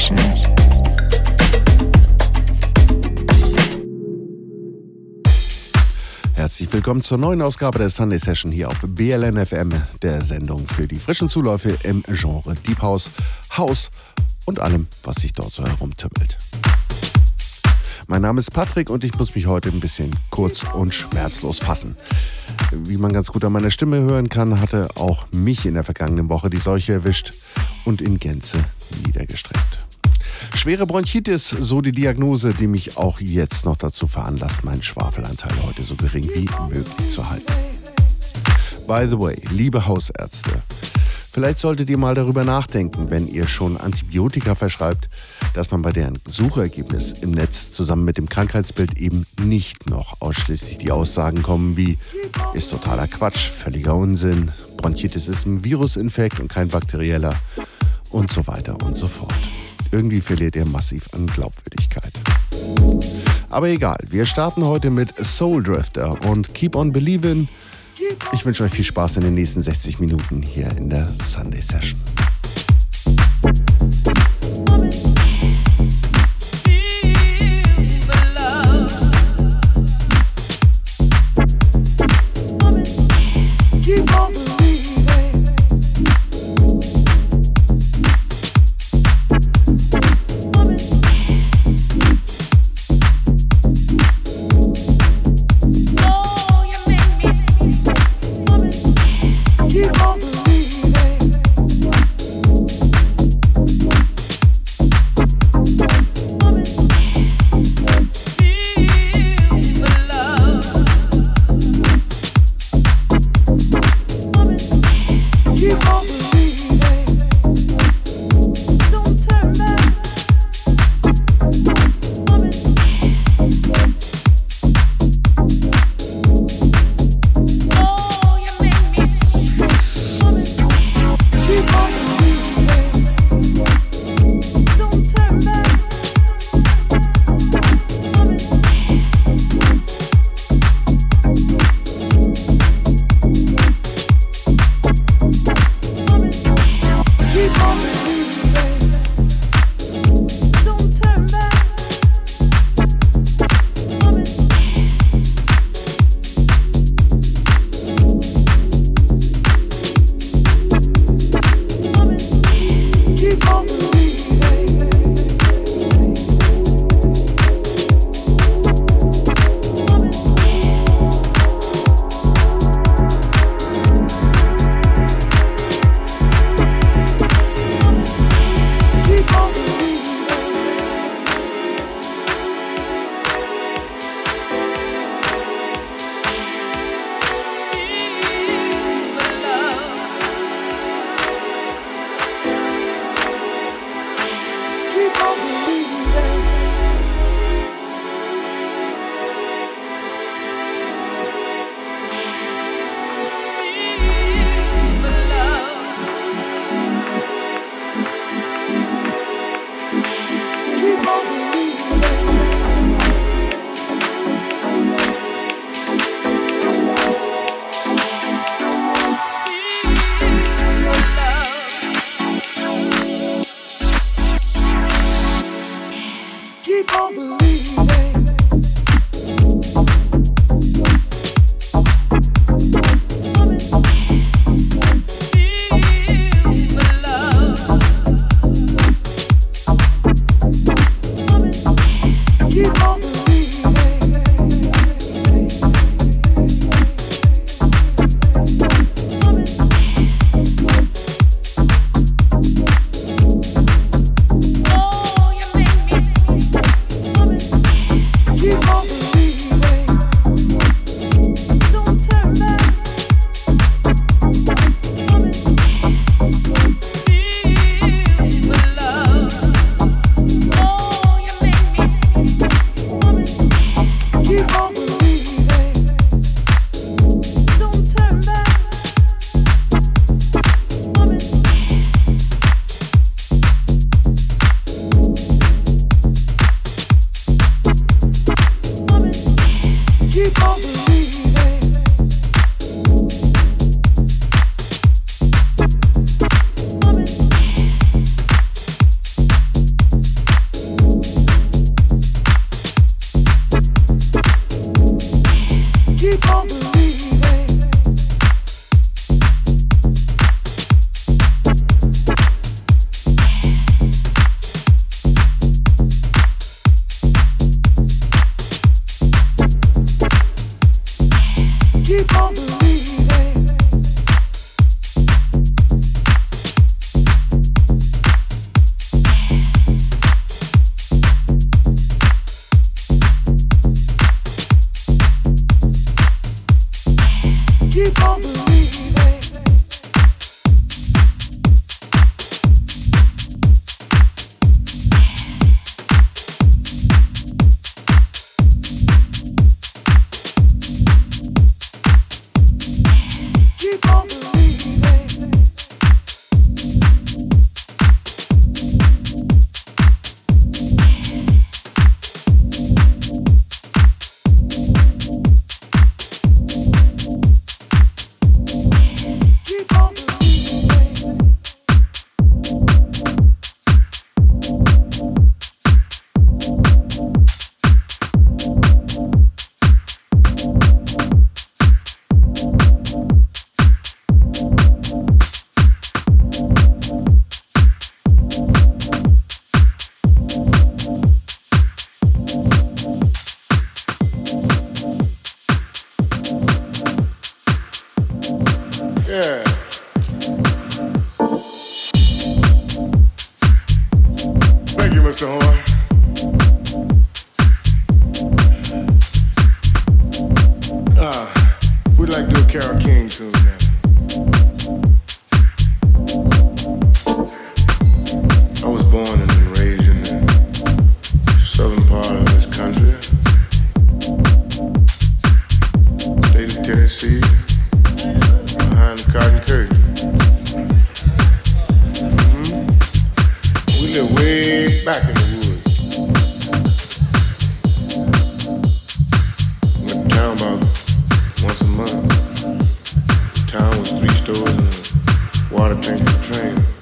Session. Herzlich willkommen zur neuen Ausgabe der Sunday Session hier auf BLN FM, der Sendung für die frischen Zuläufe im Genre Deep House, House und allem, was sich dort so herumtümmelt. Mein Name ist Patrick und ich muss mich heute ein bisschen kurz und schmerzlos fassen. Wie man ganz gut an meiner Stimme hören kann, hatte auch mich in der vergangenen Woche die Seuche erwischt und in Gänze niedergestreckt. Schwere Bronchitis, so die Diagnose, die mich auch jetzt noch dazu veranlasst, meinen Schwafelanteil heute so gering wie möglich zu halten. By the way, liebe Hausärzte, vielleicht solltet ihr mal darüber nachdenken, wenn ihr schon Antibiotika verschreibt, dass man bei deren Suchergebnis im Netz zusammen mit dem Krankheitsbild eben nicht noch ausschließlich die Aussagen kommen wie ist totaler Quatsch, völliger Unsinn, Bronchitis ist ein Virusinfekt und kein bakterieller und so weiter und so fort. Irgendwie verliert ihr massiv an Glaubwürdigkeit. Aber egal, wir starten heute mit Soul Drifter und Keep on Believin'. Ich wünsche euch viel Spaß in den nächsten 60 Minuten hier in der Sunday Session. Water drink for train.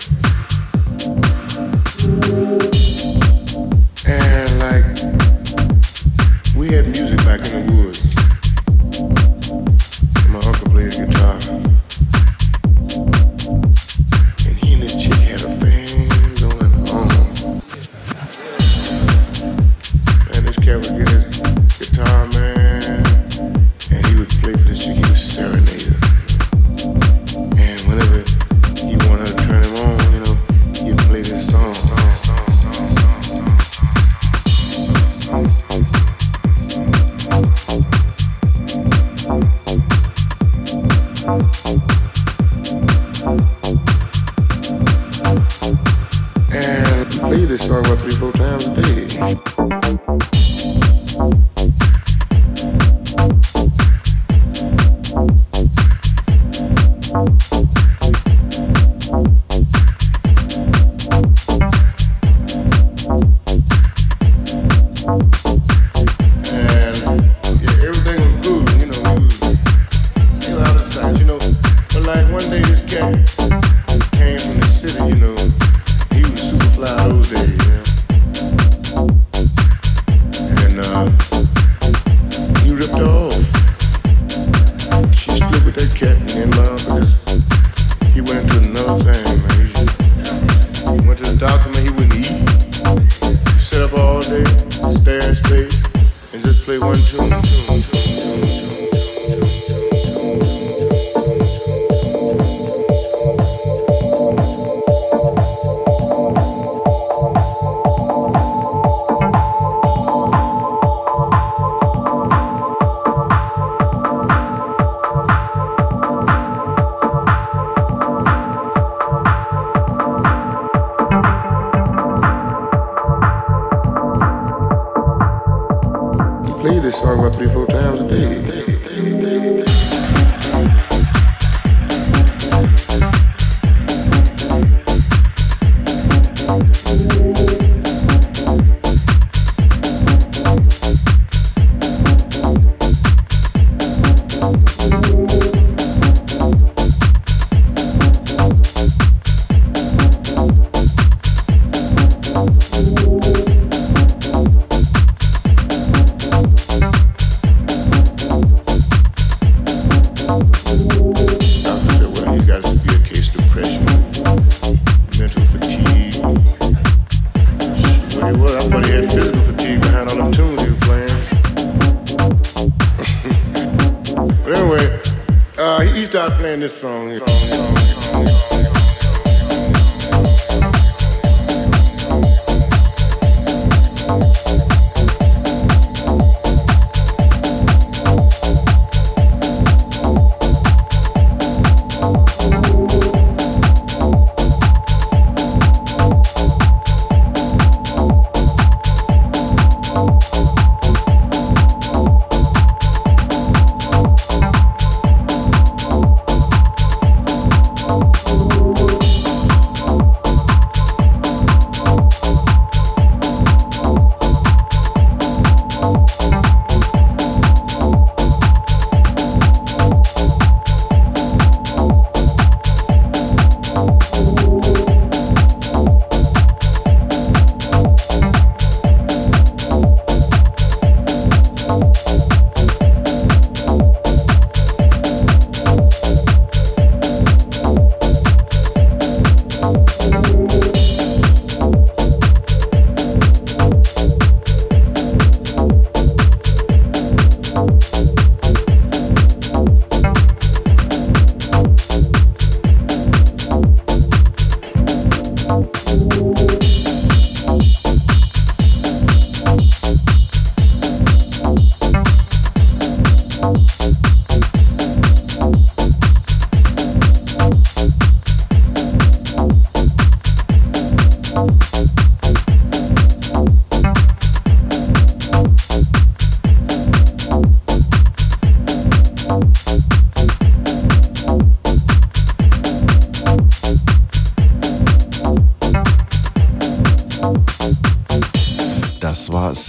Senhor, a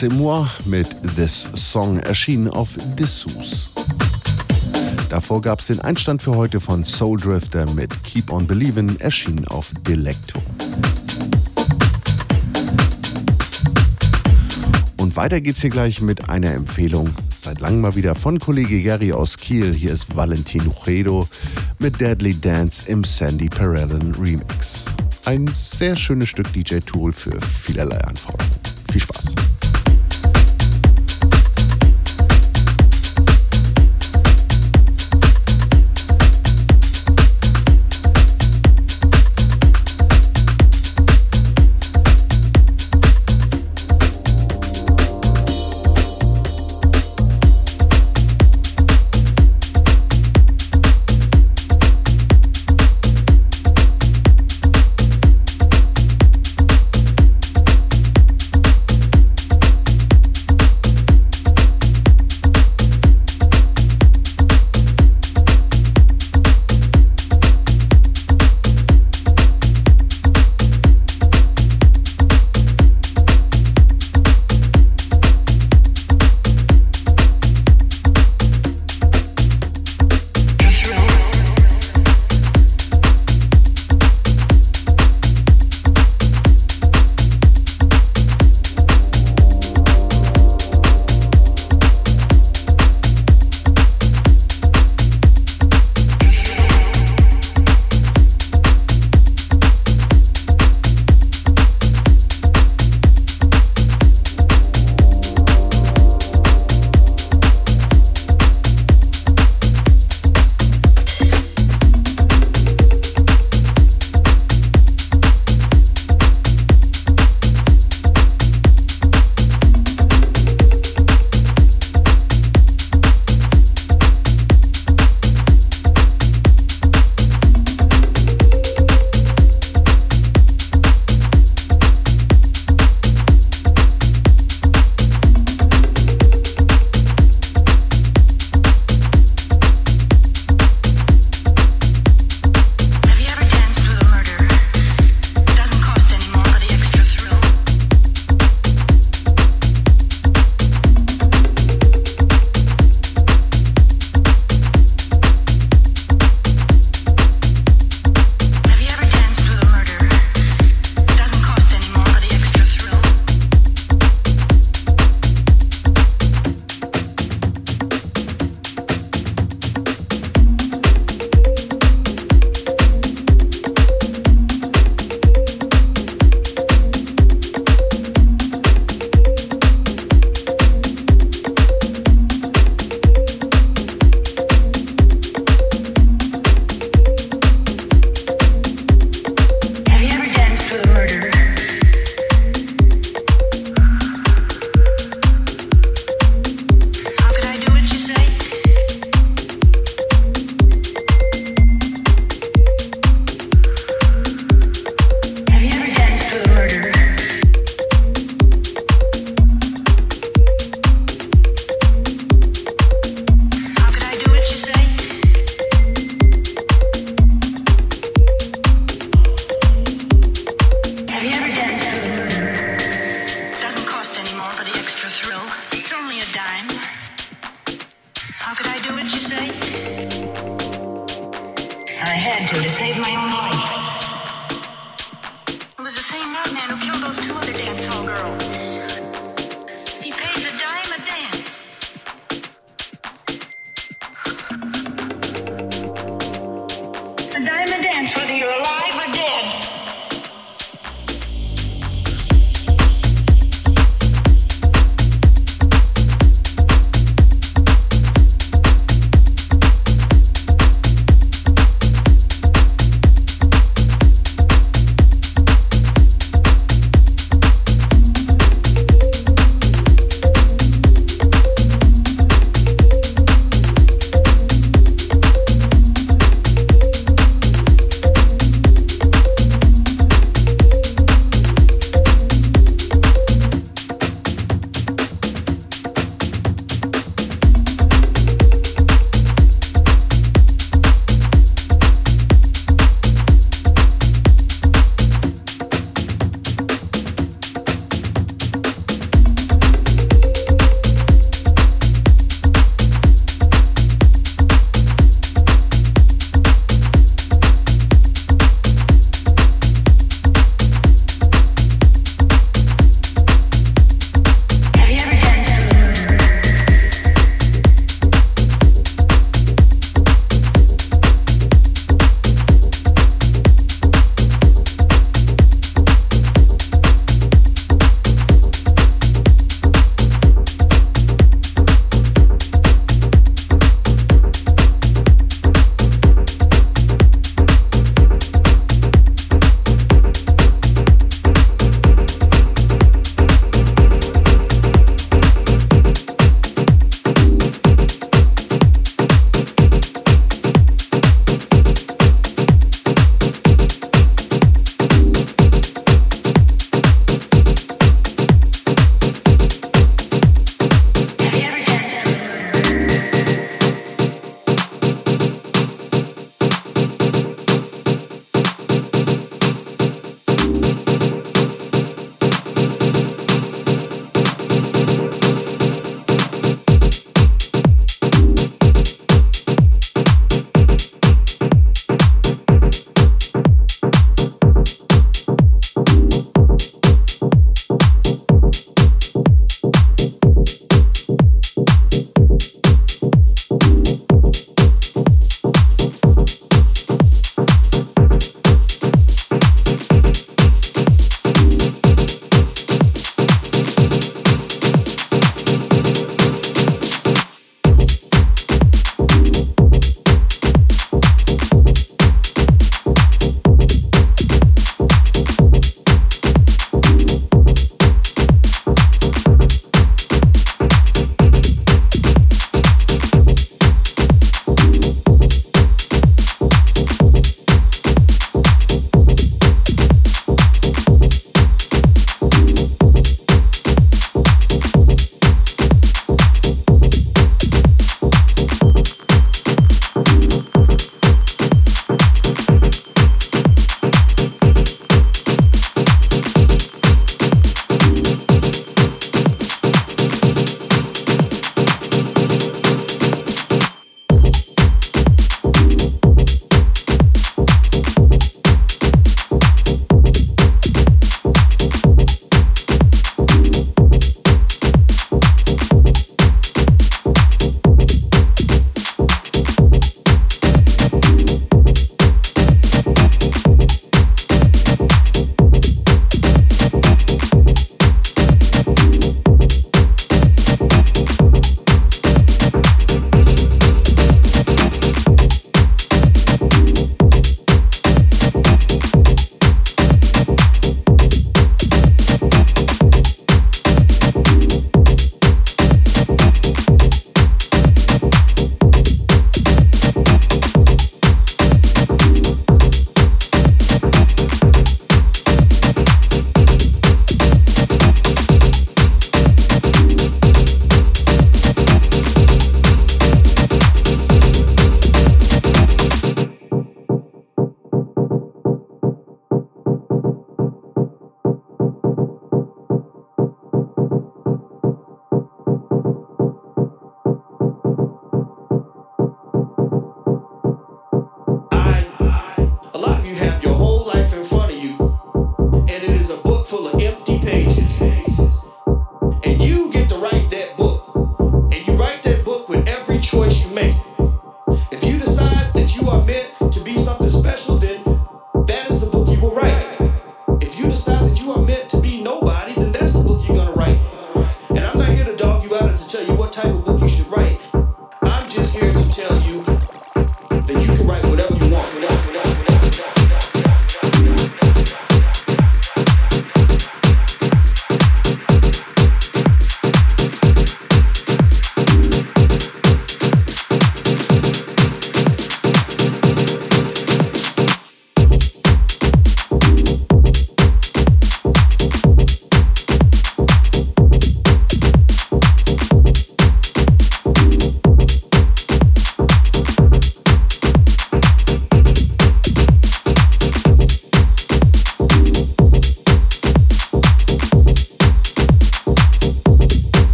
C'est moi mit This Song erschienen auf Dessous. Davor gab es den Einstand für heute von Soul Drifter mit Keep On Believin', erschienen auf Delecto. Und weiter geht's hier gleich mit einer Empfehlung. Seit langem mal wieder von Kollege Gary aus Kiel. Hier ist Valentin Ujedo mit Deadly Dance im Sandy Perellan Remix. Ein sehr schönes Stück DJ-Tool für vielerlei Anforderungen.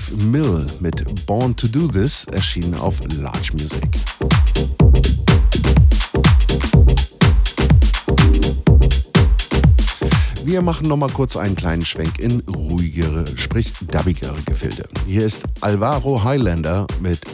Steve Mill mit Born to Do This, erschienen auf Large Music. Wir machen nochmal kurz einen kleinen Schwenk in ruhigere, sprich dubbigere Gefilde. Hier ist Alvaro Highlander mit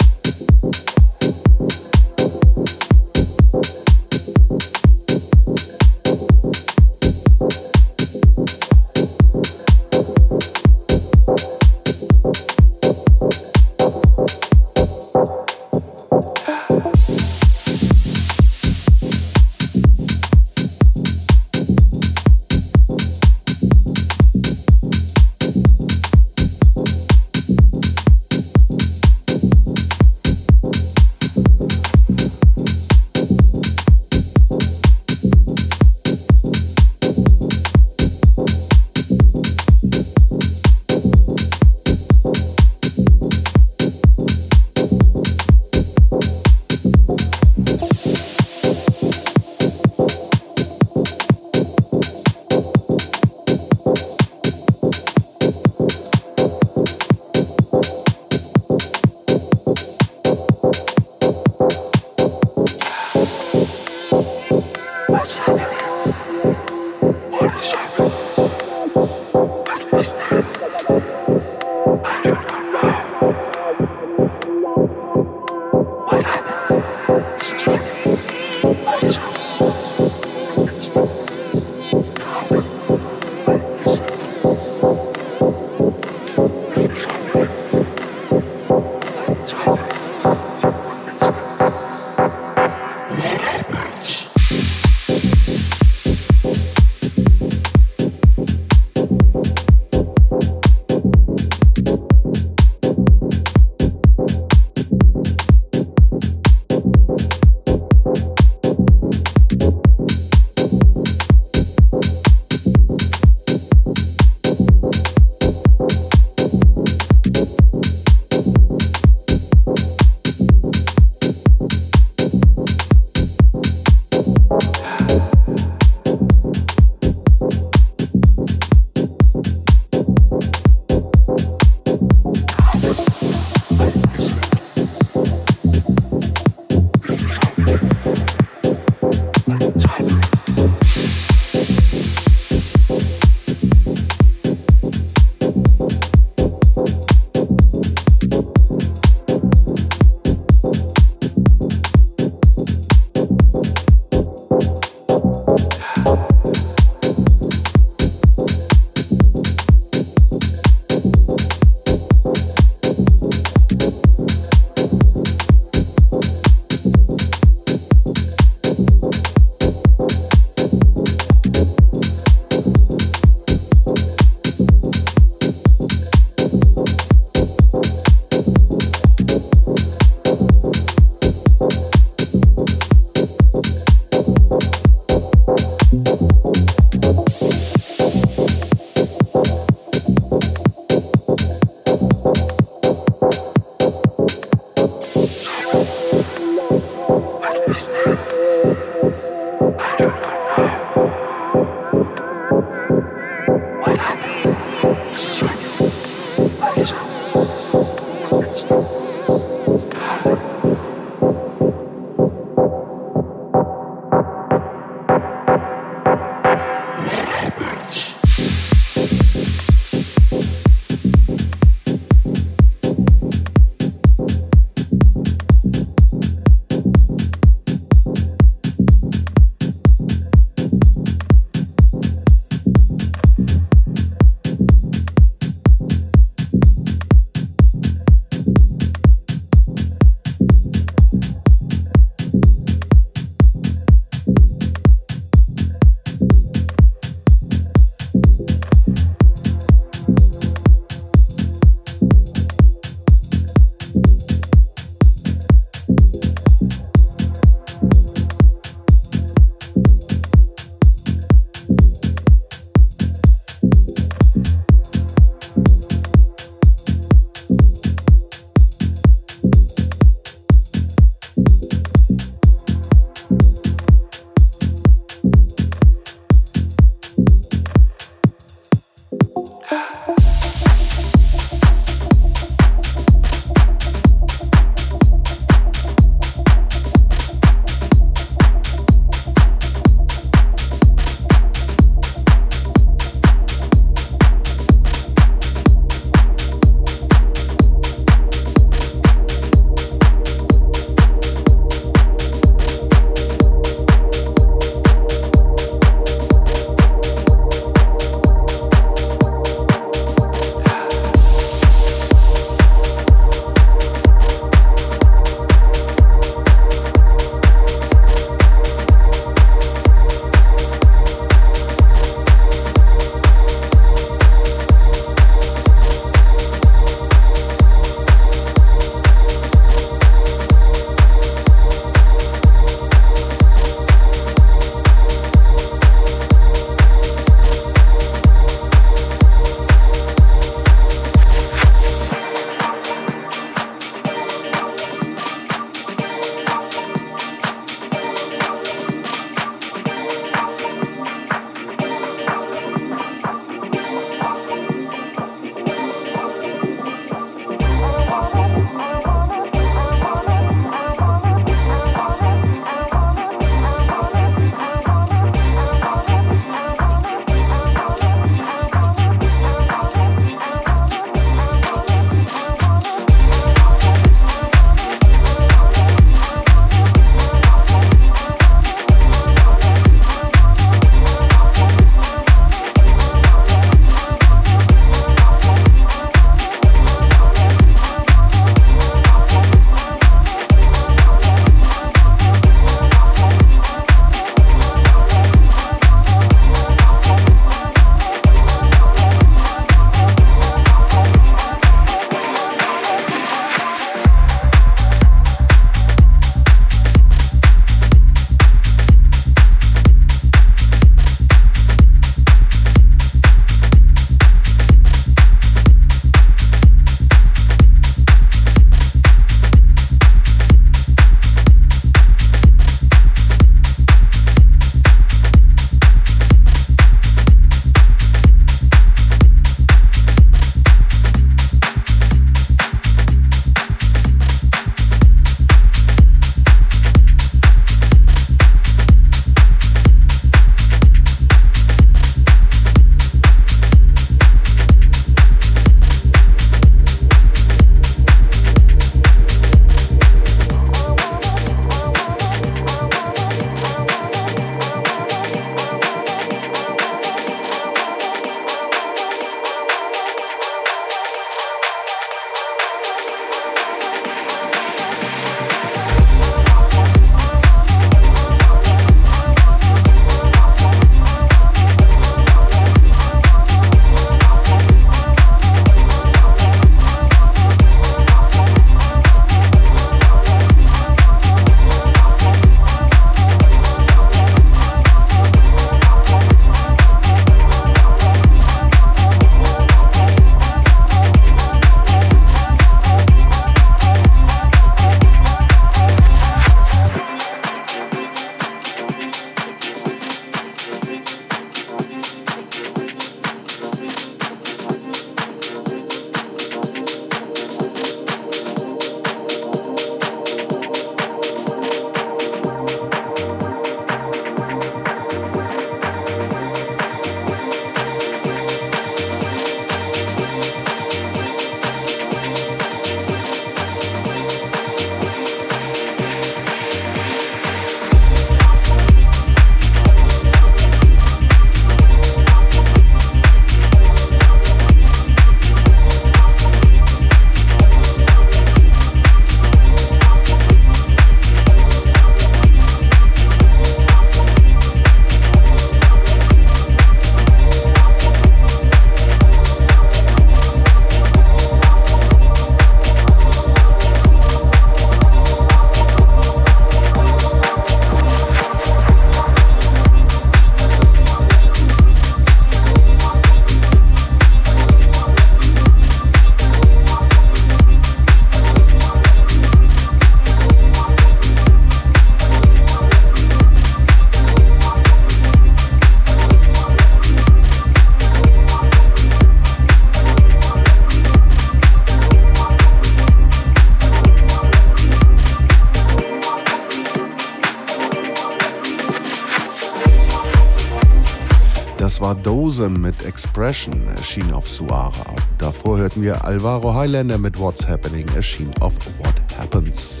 Dozen mit Expression erschien auf Suara. Davor hörten wir Alvaro Highlander mit What's Happening erschien auf What Happens.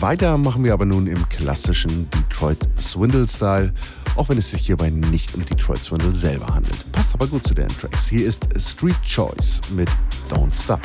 Weiter machen wir aber nun im klassischen Detroit Swindle-Style, auch wenn es sich hierbei nicht um Detroit Swindle selber handelt. Passt aber gut zu den Tracks. Hier ist Street Choice mit Don't Stop.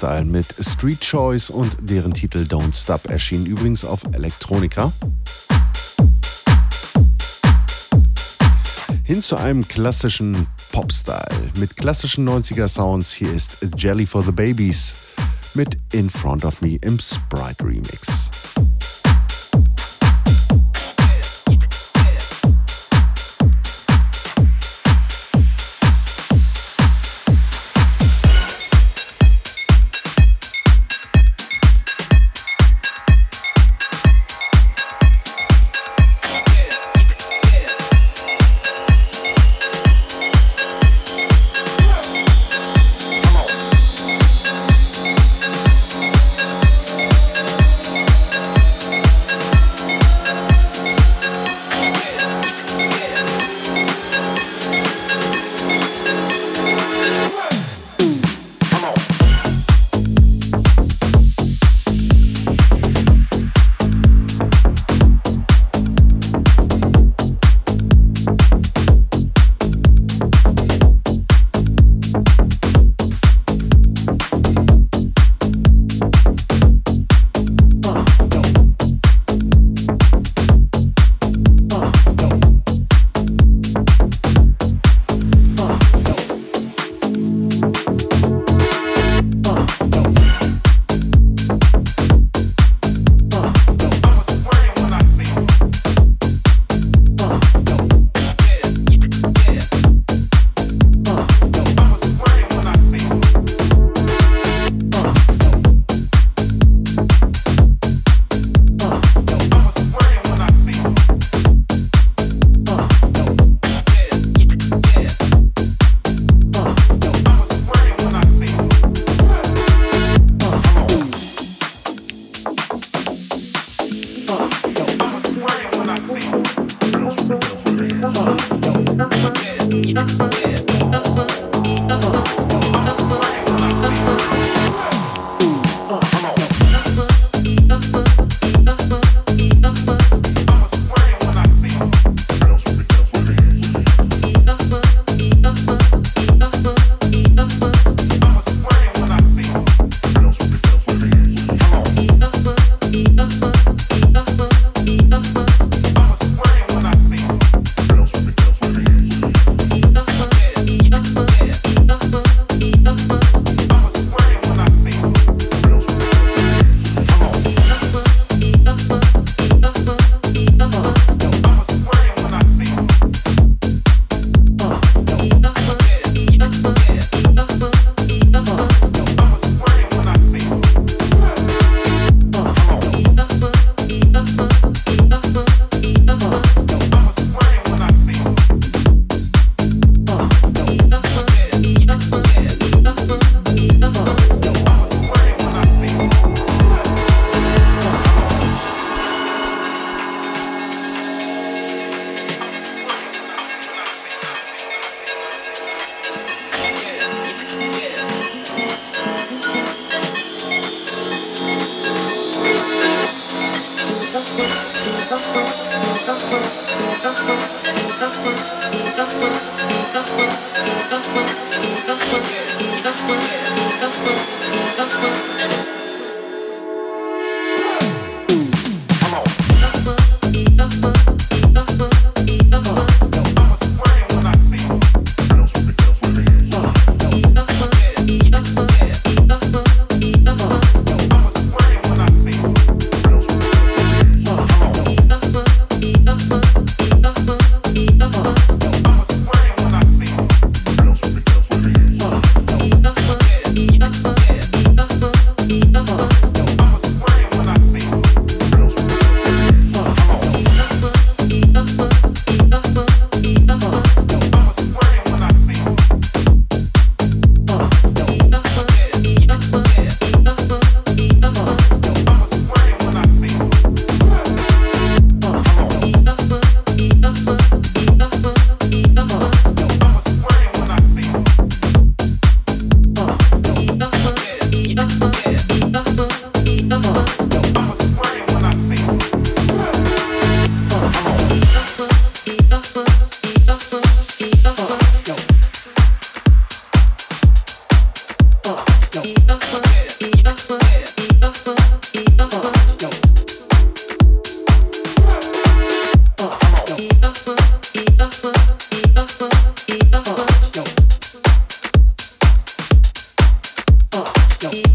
Vom US-Style mit Street Choice und deren Titel Don't Stop erschien übrigens auf Electronica. Hin zu einem klassischen Pop-Style mit klassischen 90er Sounds. Hier ist Jelly for the Babies mit In Front of Me im Sprite Remix. No.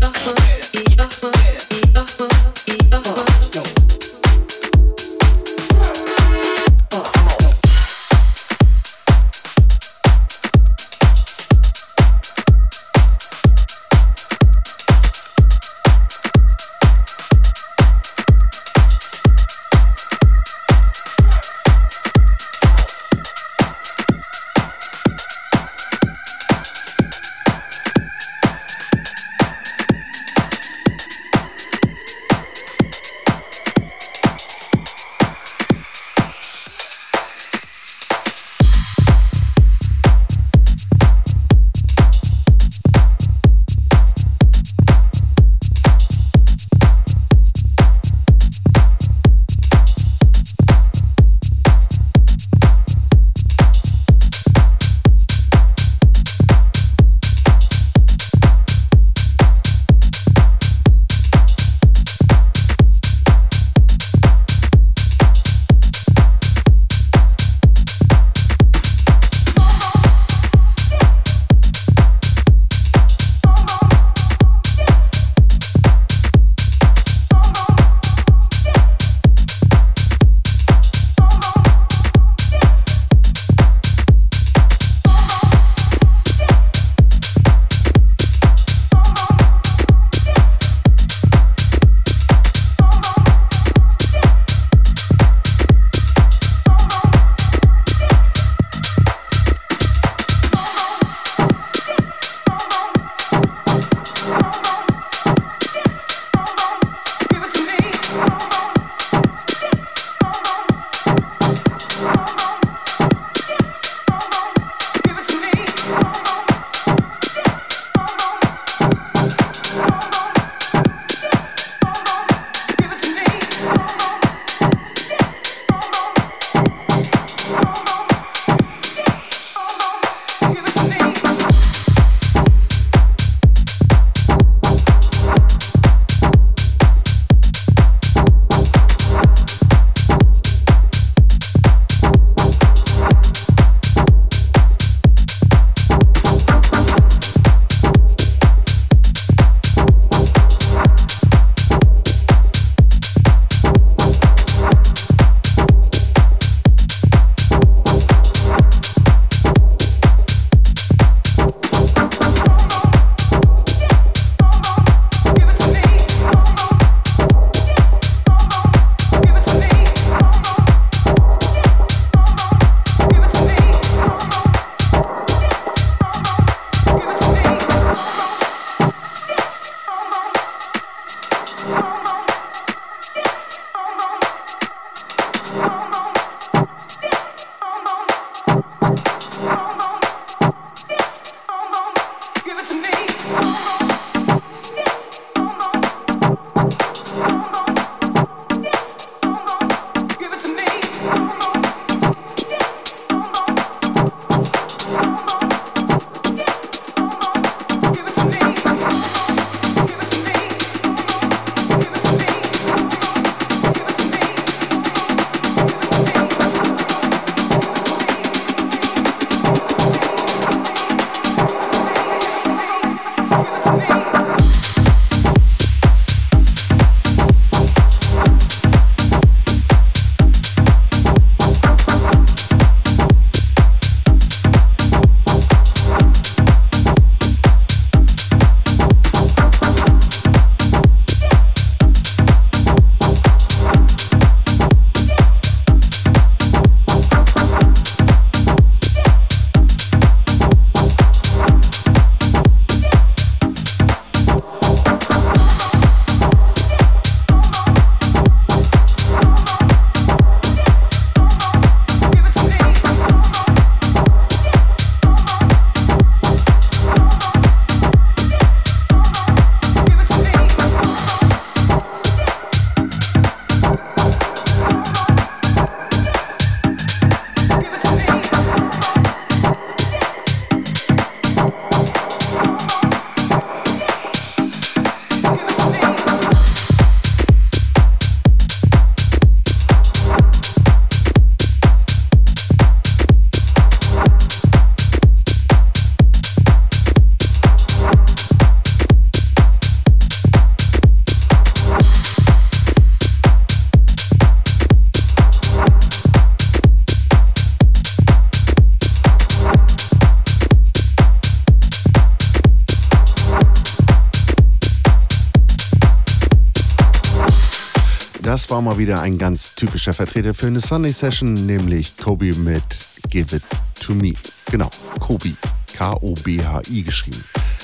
War mal wieder ein ganz typischer Vertreter für eine Sunday Session, nämlich Kobe mit Give It To Me. Genau, Kobe. K-O-B-H-I geschrieben.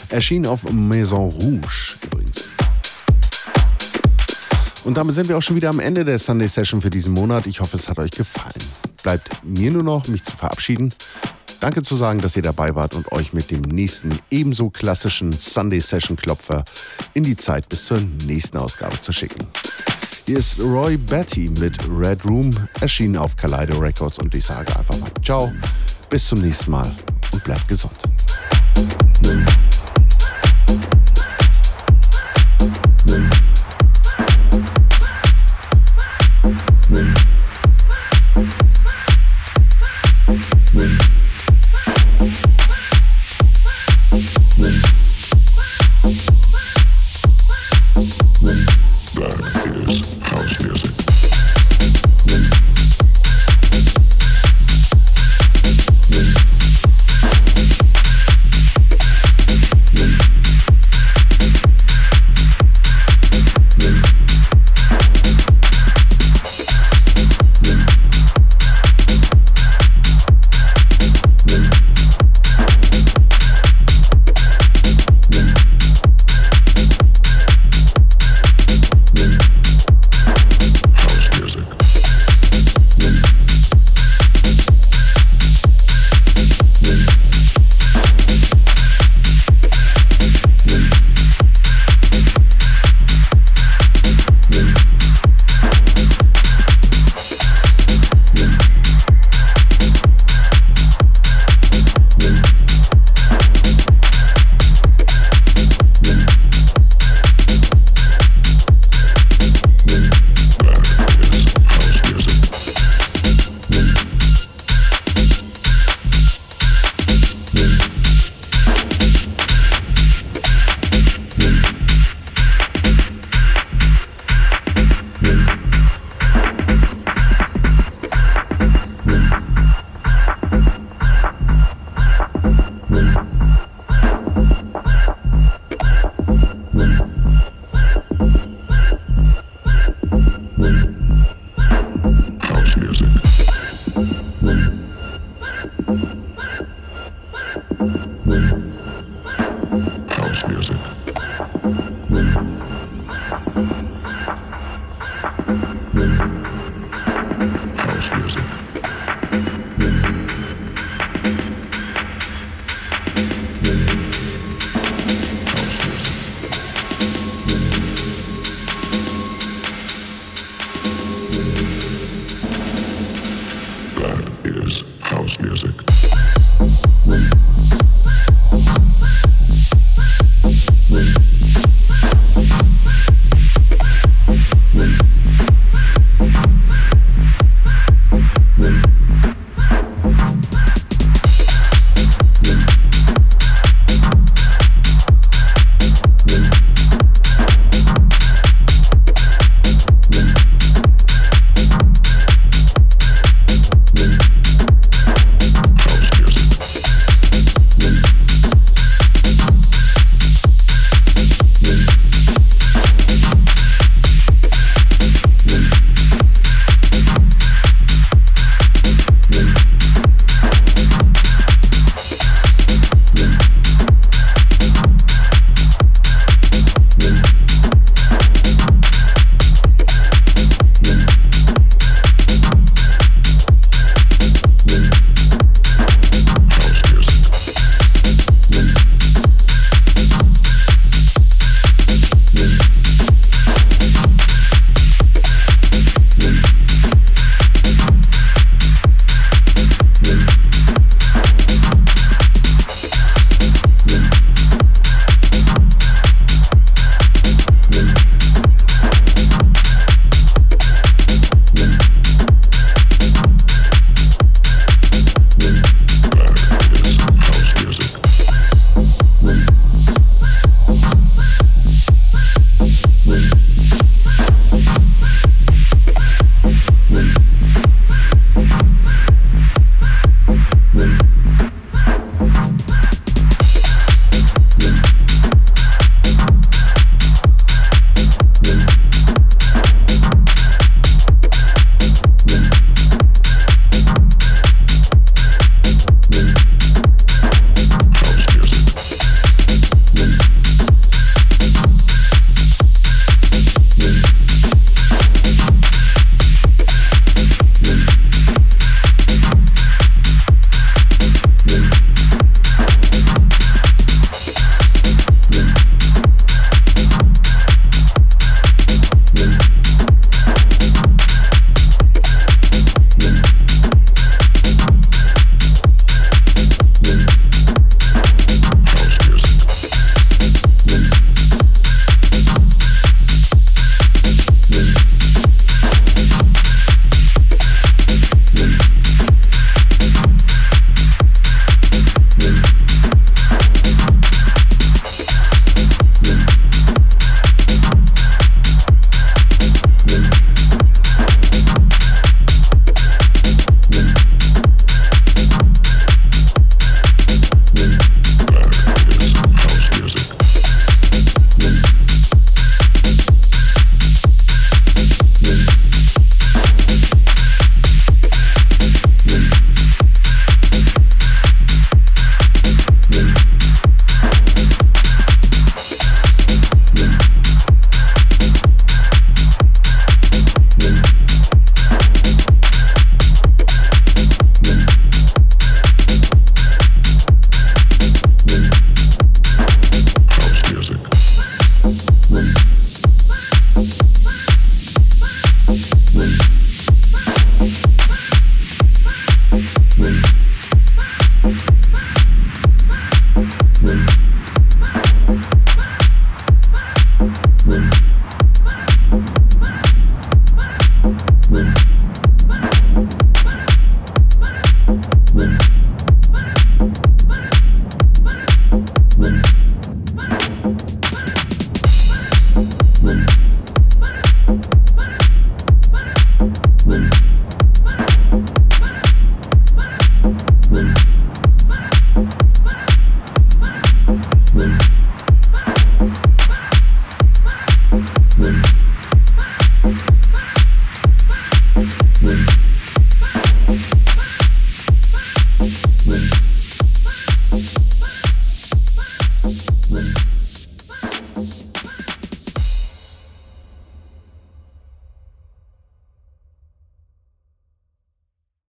Erschien auf Maison Rouge übrigens. Und damit sind wir auch schon wieder am Ende der Sunday Session für diesen Monat. Ich hoffe, es hat euch gefallen. Bleibt mir nur noch, mich zu verabschieden. Danke zu sagen, dass ihr dabei wart und euch mit dem nächsten ebenso klassischen Sunday Session Klopfer in die Zeit bis zur nächsten Ausgabe zu schicken. Hier ist Roy Betty mit Red Room, erschienen auf Kaleido Records und ich sage einfach mal Ciao, bis zum nächsten Mal und bleibt gesund.